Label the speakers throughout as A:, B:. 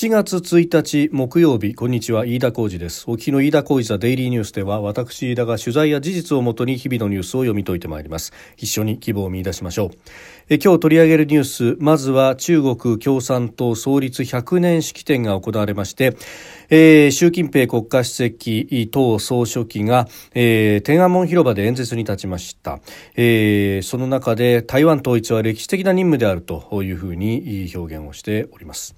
A: 7月1日木曜日。こんにちは。飯田浩二です。お聞きの飯田浩二ザデイリーニュースでは私飯田が取材や事実をもとに日々のニュースを読み解いてまいります。一緒に希望を見出しましょう。え今日取り上げるニュース。まずは中国共産党創立100年式典が行われまして、えー、習近平国家主席党総書記が、えー、天安門広場で演説に立ちました、えー、その中で台湾統一は歴史的な任務であるというふうに表現をしております。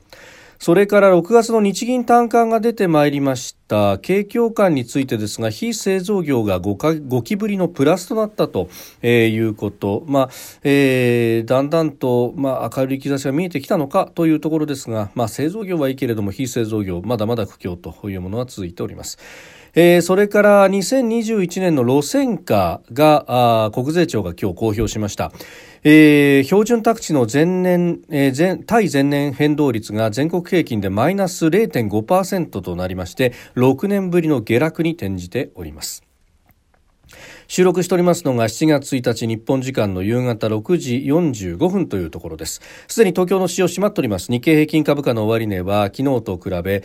A: それから6月の日銀短観が出てまいりました景況感についてですが非製造業が 5, 5期ぶりのプラスとなったと、えー、いうこと、まあえー、だんだんと、まあ、明るい兆しが見えてきたのかというところですが、まあ、製造業はいいけれども非製造業まだまだ苦境というものは続いております。えー、それから2021年の路線価が国税庁が今日公表しました。えー、標準宅地の前年、えー、前対前年変動率が全国平均でマイナス0.5%となりまして6年ぶりの下落に転じております。収録しておりますのが7月1日日本時間の夕方6時45分というところです。すでに東京の市場閉まっております。日経平均株価の終値は昨日と比べ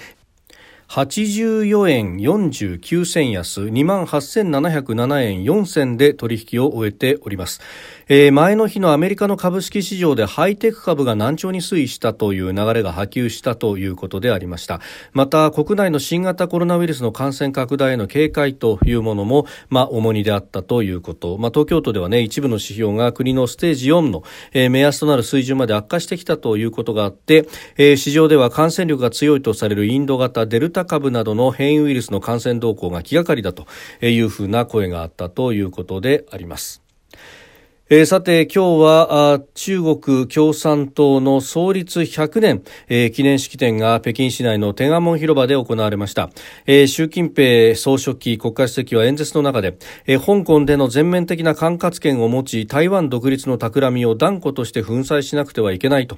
A: 84円49銭安28,707円4銭で取引を終えております。えー、前の日のアメリカの株式市場でハイテク株が難聴に推移したという流れが波及したということでありました。また国内の新型コロナウイルスの感染拡大への警戒というものも、まあ、重荷であったということ、まあ、東京都ではね一部の指標が国のステージ4の、えー、目安となる水準まで悪化してきたということがあって、えー、市場では感染力が強いとされるインド型デルタ株などの変異ウイルスの感染動向が気がかりだというふうな声があったということであります。えー、さて今日は中国共産党の創立100年、えー、記念式典が北京市内の天安門広場で行われました、えー、習近平総書記国家主席は演説の中で、え、香港での全面的な管轄権を持ち台湾独立の企みを断固として粉砕しなくてはいけないと。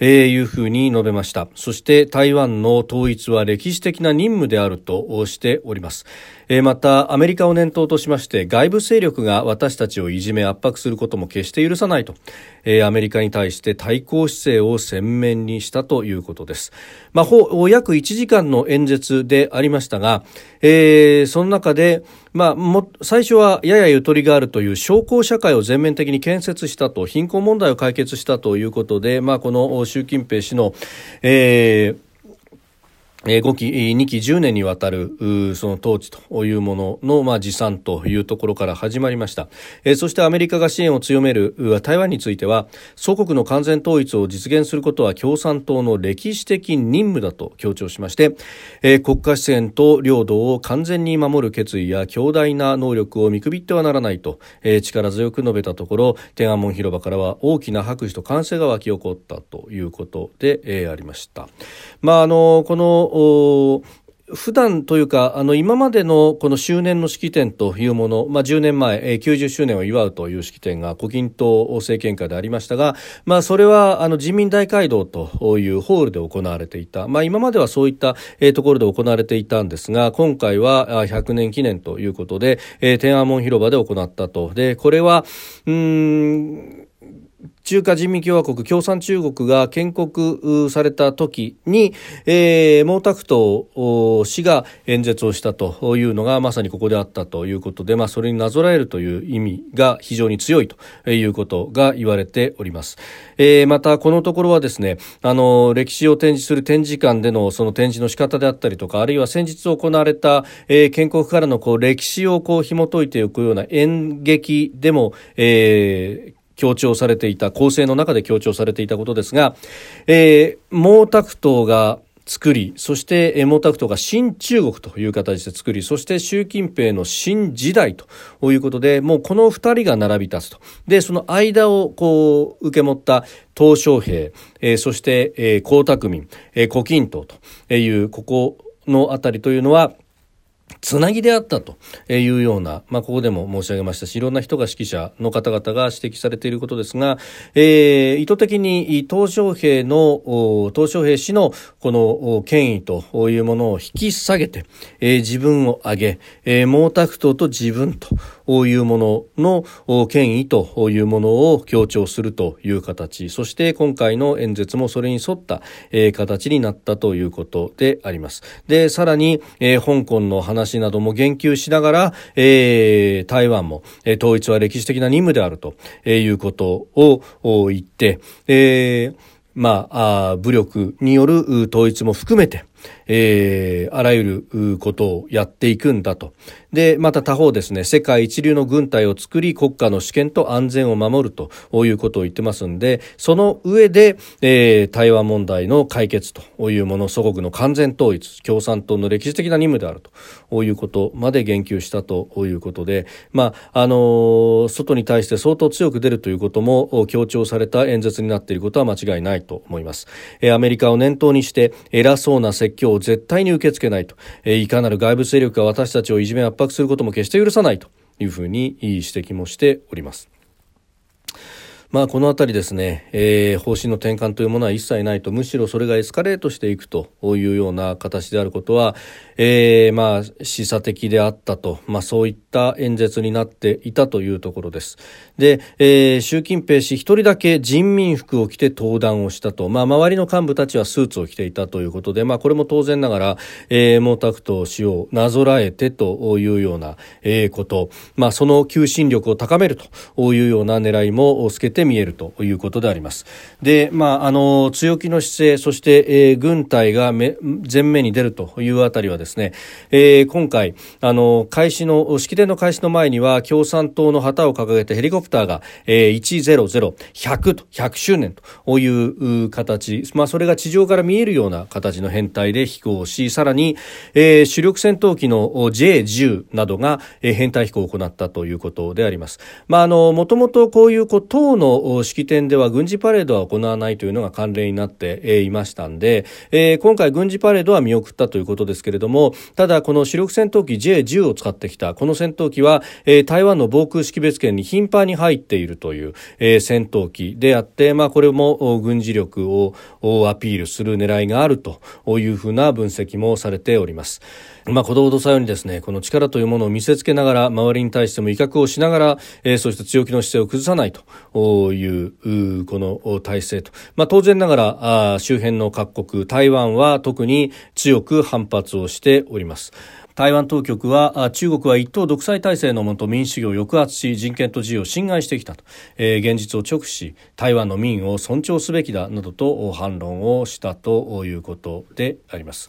A: えー、いうふうに述べました。そして台湾の統一は歴史的な任務であるとしております、えー、またアメリカを念頭としまして外部勢力が私たちをいじめ圧迫することも決して許さないと、えー、アメリカに対して対抗姿勢を鮮明にしたということです、まあ、約1時間の演説でありましたが、えー、その中でまあ、も最初はややゆとりがあるという商工社会を全面的に建設したと貧困問題を解決したということで、まあ、この習近平氏の、えー5期、2期10年にわたるその統治というものの、まあ、持参というところから始まりました、え、そしてアメリカが支援を強める台湾については祖国の完全統一を実現することは共産党の歴史的任務だと強調しまして、え、国家主権と領土を完全に守る決意や強大な能力を見くびってはならないと、え、力強く述べたところ天安門広場からは大きな拍手と歓声が沸き起こったということで、え、ありました。まあ、あのこの普段というかあの今までのこの周年の式典というもの、まあ、10年前、え、90周年を祝うという式典が胡錦涛政権下でありましたが、まあ、それはあの人民大会堂というホールで行われていた、まあ、今まではそういった、え、ところで行われていたんですが今回は100年記念ということで、え、天安門広場で行ったと。でこれはうん中華人民共和国共産中国が建国された時に、えー、毛沢東氏が演説をしたというのがまさにここであったということで、まあ、それになぞらえるという意味が非常に強いということが言われております。えー、またこのところはですね、あの歴史を展示する展示館でのその展示の仕方であったりとか、あるいは先日行われた、えー、建国からのこう歴史をこう紐解いていくような演劇でも、えー、強調されていた構成の中で強調されていたことですが、えー、毛沢東が作り、そして毛沢東が新中国という形で作り、そして習近平の新時代ということで、もうこの二人が並び立つと。で、その間をこう受け持った鄧小平、えー、そして、えー、江沢民、えー、胡錦涛という、ここのあたりというのは、つなぎであったというような、まあ、ここでも申し上げましたしいろんな人が指揮者の方々が指摘されていることですが、えー、意図的に鄧小平の鄧小平氏のこの権威というものを引き下げて、えー、自分を上げ、えー、毛沢東と自分というものの権威というものを強調するという形。そして今回の演説もそれに沿った、え、形になったということであります。でさらに、え、香港の話話なども言及しながら、えー、台湾も、えー、統一は歴史的な任務であるということを言って、えーまあ、あ武力による統一も含めて、えー、あらゆることをやっていくんだと。で、また他方ですね、世界一流の軍隊を作り、国家の主権と安全を守るということを言ってますんで、その上で、えー、台湾問題の解決というもの、祖国の完全統一、共産党の歴史的な任務であるということまで言及したということで、まあ、あのー、外に対して相当強く出るということも強調された演説になっていることは間違いないと思います。えー、アメリカを念頭にして、偉そうな説教を絶対に受け付けないと、えー、いかなる外部勢力が私たちをいじめ圧迫することも決して許さないと。いうふうに指摘もしております。まあ、このあたりですね、えー、方針の転換というものは一切ないと、むしろそれがエスカレートしていくと。いうような形であることは、えー、まあ、示唆的であったと、まあ、そういった演説になっていたというところです。で、えー、習近平氏一人だけ人民服を着て登壇をしたと、まあ、周りの幹部たちはスーツを着ていたということで、まあ、これも当然ながら、えー、毛沢東氏をなぞらえてというような、えー、こと、まあ、その求心力を高めるというような狙いも透けてて見えるということであります。で、まあ、あの、強気の姿勢、そして、えー、軍隊が前面に出るというあたりはですね、えー、今回、あの、開始の、式典の開始の前には、共産党の旗を掲げてヘリコプターが、えー、100、100と、100周年という形、まあ、それが地上から見えるような形の編隊で飛行し、さらに、えー、主力戦闘機の J10 などが、えー、編隊飛行を行ったということであります。まあ、あの、もともとこういう、こう、党の式典では軍事パレードは行わないというのが慣例になっていましたんで、えー、今回軍事パレードは見送ったということですけれども、ただこの主力戦闘機 J10 を使ってきたこの戦戦闘機は、えー、台湾の防空識別圏に頻繁に入っているという、えー、戦闘機であって、まあこれも軍事力をアピールする狙いがあるというふうな分析もされております。まあ、子供とさようにですね、この力というものを見せつけながら、周りに対しても威嚇をしながら、えー、そして強気の姿勢を崩さないという、この体制と。まあ、当然ながら、あ周辺の各国、台湾は特に強く反発をしております。台湾当局は中国は一党独裁体制のもと民主主義を抑圧し人権と自由を侵害してきたと、えー、現実を直視し台湾の民を尊重すべきだなどと反論をしたということであります。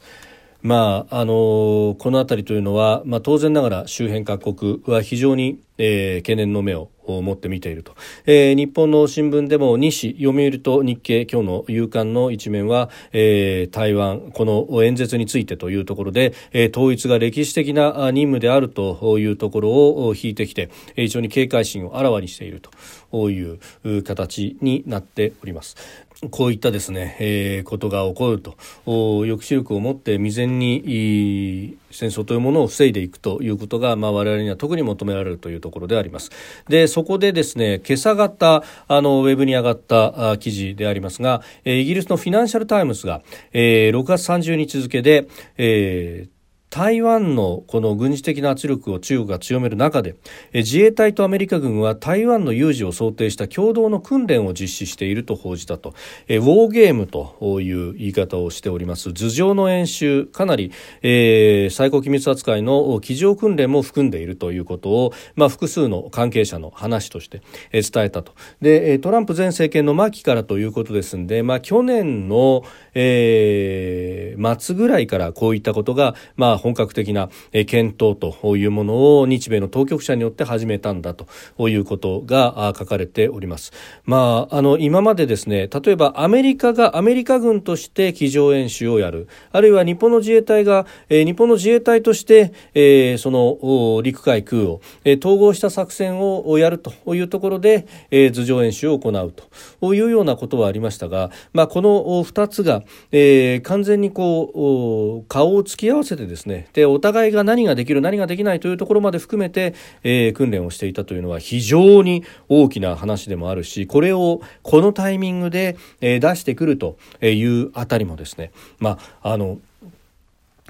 A: まああのこの辺りというのは、まあ、当然ながら周辺各国は非常に、えー、懸念の目を持って見ていると、えー、日本の新聞でも西読売と日経今日の夕刊の一面は、えー、台湾この演説についてというところで、えー、統一が歴史的な任務であるというところを引いてきて非常に警戒心をあらわにしているという形になっております。こういったですね、えー、ことが起こると抑止力を持って未然に戦争というものを防いでいくということが、まあ、我々には特に求められるというところであります。でそこでですね今朝方あのウェブに上がった記事でありますが、イギリスのフィナンシャル・タイムズが、えー、6月30日付で、えー台湾のこの軍事的な圧力を中国が強める中で自衛隊とアメリカ軍は台湾の有事を想定した共同の訓練を実施していると報じたと。ウォーゲームという言い方をしております。頭上の演習かなり、えー、最高機密扱いの机上訓練も含んでいるということを、まあ、複数の関係者の話として伝えたと。でトランプ前政権の末期からということですので、まあ、去年の、えー、末ぐらいからこういったことが、まあ本格的な検討というものを日米の当局者によって始めたんだということが書かれております。まあ、あの今までですね例えばアメリカがアメリカ軍として机上演習をやるあるいは日本の自衛隊が、え、日本の自衛隊として、え、その陸海空を、え、統合した作戦をやるというところで、え、頭上演習を行うというようなことはありましたが、まあ、この2つが、え、完全にこう顔を突き合わせてですねね。でお互いが何ができる何ができないというところまで含めて、えー、訓練をしていたというのは非常に大きな話でもあるしこれをこのタイミングで、えー、出してくるというあたりもですね。まああの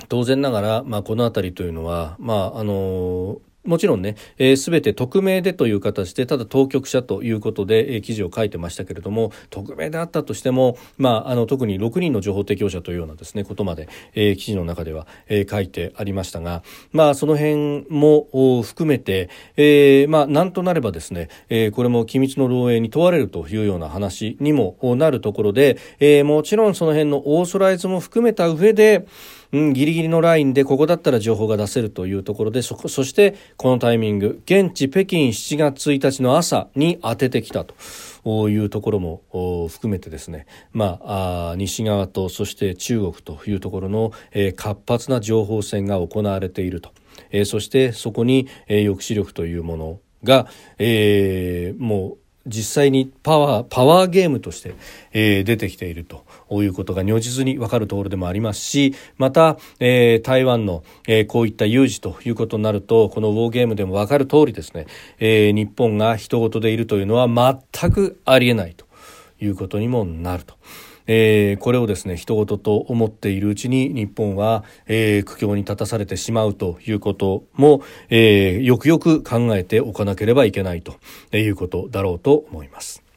A: 当然ながら、まあ、この辺りというのは、まああのもちろんね、す、べ、て匿名でという形で、ただ当局者ということで、えー、記事を書いてましたけれども、匿名であったとしても、まあ、あの、特に6人の情報提供者というようなですね、ことまで、えー、記事の中では、えー、書いてありましたが、まあ、その辺も含めて、えー、まあ、なんとなればですね、えー、これも機密の漏洩に問われるというような話にもなるところで、えー、もちろんその辺のオーソライズも含めた上で、うん、ギリギリのラインでここだったら情報が出せるというところでそそしてこのタイミング現地北京7月1日の朝に当ててきたというところも含めてですね、まあ、あ西側とそして中国というところの、えー、活発な情報戦が行われていると、えー、そしてそこに、えー、抑止力というものが、えー、もう実際にパワーパワーゲームとして、えー、出てきているということが如実に分かるところでもありますしまた、えー、台湾の、えー、こういった有事ということになるとこのウォーゲームでも分かる通りですね、えー、日本が人事でいるというのは全くありえないということにもなると。えー、これをですね人事と思っているうちに日本は、えー、苦境に立たされてしまうということも、えー、よくよく考えておかなければいけないということだろうと思います。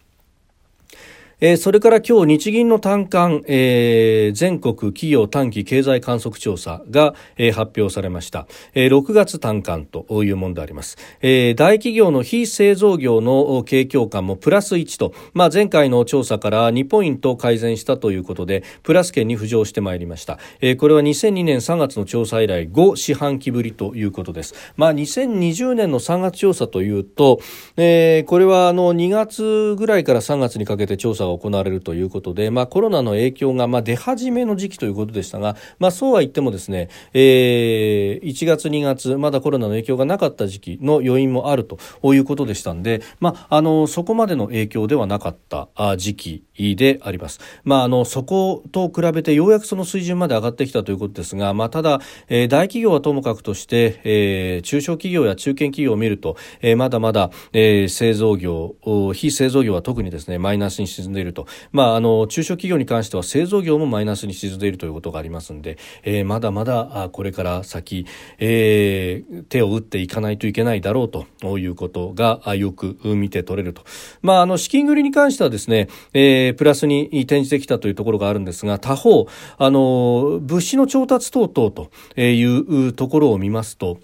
A: えー、それから今日日銀の短観、えー、全国企業短期経済観測調査が、えー、発表されました、えー、6月短観というものであります、えー、大企業の非製造業の景況感もプラス1と、まあ、前回の調査から2ポイント改善したということでプラス圏に浮上してまいりました、えー、これは2002年3月の調査以来5四半期ぶりということです、まあ、2020年の3月調査というと、えー、これはあの2月ぐらいから3月にかけて調査が行われるということで、まあ、コロナの影響がまあ出始めの時期ということでしたが、まあ、そうは言ってもですね、えー、1月2月まだコロナの影響がなかった時期の余韻もあるということでしたんで、まあ、あのそこまでの影響ではなかった時期であります。まあ、あのそこと比べてようやくその水準まで上がってきたということですが、まあ、ただ、えー、大企業はともかくとして、えー、中小企業や中堅企業を見ると、えー、まだまだ、えー、製造業非製造業は特にですねマイナスに沈んでいると、まあ、あの中小企業に関しては製造業もマイナスに沈んでいるということがありますので、えー、まだまだこれから先、えー、手を打っていかないといけないだろうということがよく見て取れると、まあ、あの資金繰りに関してはですね、えー、プラスに転じてきたというところがあるんですが他方あの物資の調達等々というところを見ますと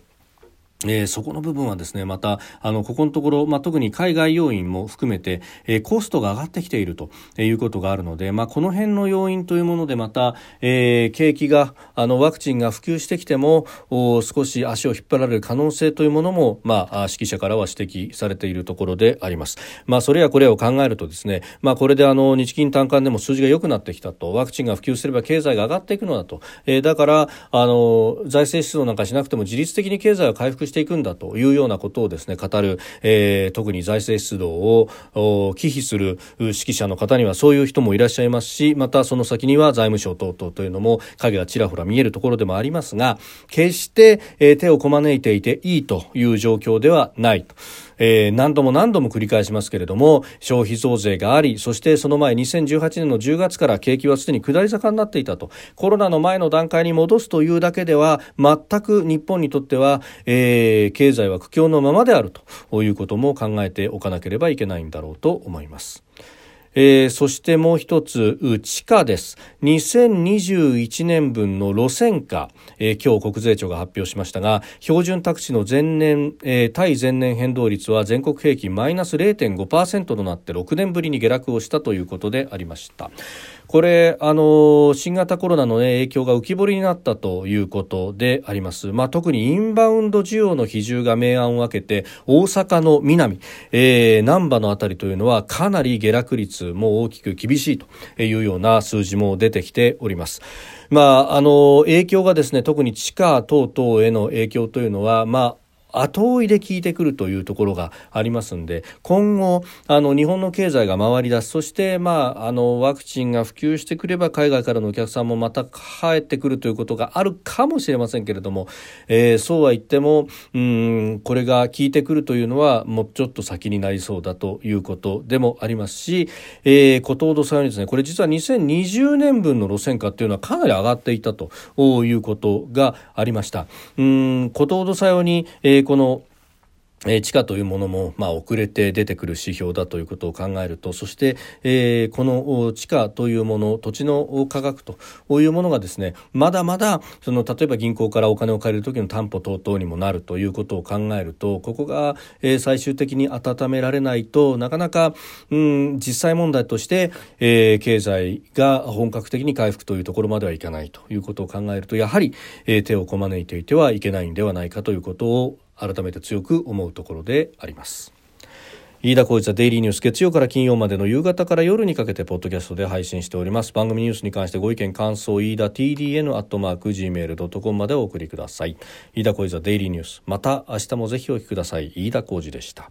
A: えー、そこの部分はですね、また、あの、ここのところ、まあ、特に海外要因も含めて、えー、コストが上がってきているということがあるので、まあ、この辺の要因というもので、また、えー、景気が、あの、ワクチンが普及してきても、お少し足を引っ張られる可能性というものも、まあ、指揮者からは指摘されているところであります。まあ、それやこれを考えるとですね、まあ、これであの、日銀短観でも数字が良くなってきたと、ワクチンが普及すれば経済が上がっていくのだと、えー、だから、あの、財政出動なんかしなくても自律的に経済を回復していくんだというようなことをですね語る、えー、特に財政出動を忌避する指揮者の方にはそういう人もいらっしゃいますしまたその先には財務省等々というのも影がちらほら見えるところでもありますが決して、えー、手をこまねいていていいという状況ではないと。えー、何度も何度も繰り返しますけれども消費増税がありそしてその前2018年の10月から景気はすでに下り坂になっていたとコロナの前の段階に戻すというだけでは全く日本にとっては、えー、経済は苦境のままであるということも考えておかなければいけないんだろうと思います。えー、そしてもう一つ地価です。2021年分の路線価、えー、今日国税庁が発表しましたが標準宅地の前年、えー、対前年変動率は全国平均マイナス0.5%となって6年ぶりに下落をしたということでありました。これあの新型コロナの、ね、影響が浮き彫りになったということであります、まあ、特にインバウンド需要の比重が明暗を分けて大阪の南、えー、難波のあたりというのはかなり下落率も大きく厳しいというような数字も出てきております。まあ、あの影響がですね特に地下等々への影響というのは、まあ後追いで効いてくるというところがありますんで今後あの日本の経済が回り出すそして、まあ、あのワクチンが普及してくれば海外からのお客さんもまた帰ってくるということがあるかもしれませんけれども、えー、そうは言ってもうんこれが効いてくるというのはもうちょっと先になりそうだということでもありますし、えー、コトードさんにですねこれ実は2020年分の路線価っていうのはかなり上がっていたということがありました。うんコトードさよに、えー、このえ地価というものも、まあ、遅れて出てくる指標だということを考えるとそして、えー、この地価というもの土地の価格というものがですねまだまだその例えば銀行からお金を借りる時の担保等々にもなるということを考えるとここが、え、最終的に温められないとなかなか、うん、実際問題として、えー、経済が本格的に回復というところまではいかないということを考えるとやはり、え、手をこまねいていてはいけないんではないかということを改めて強く思うところであります。飯田浩一はデイリーニュース月曜から金曜までの夕方から夜にかけてポッドキャストで配信しております。番組ニュースに関してご意見感想飯田 TDN アットマーク Gmail.com までお送りください。飯田浩一はデイリーニュース。また明日もぜひお聞きください。飯田浩二でした。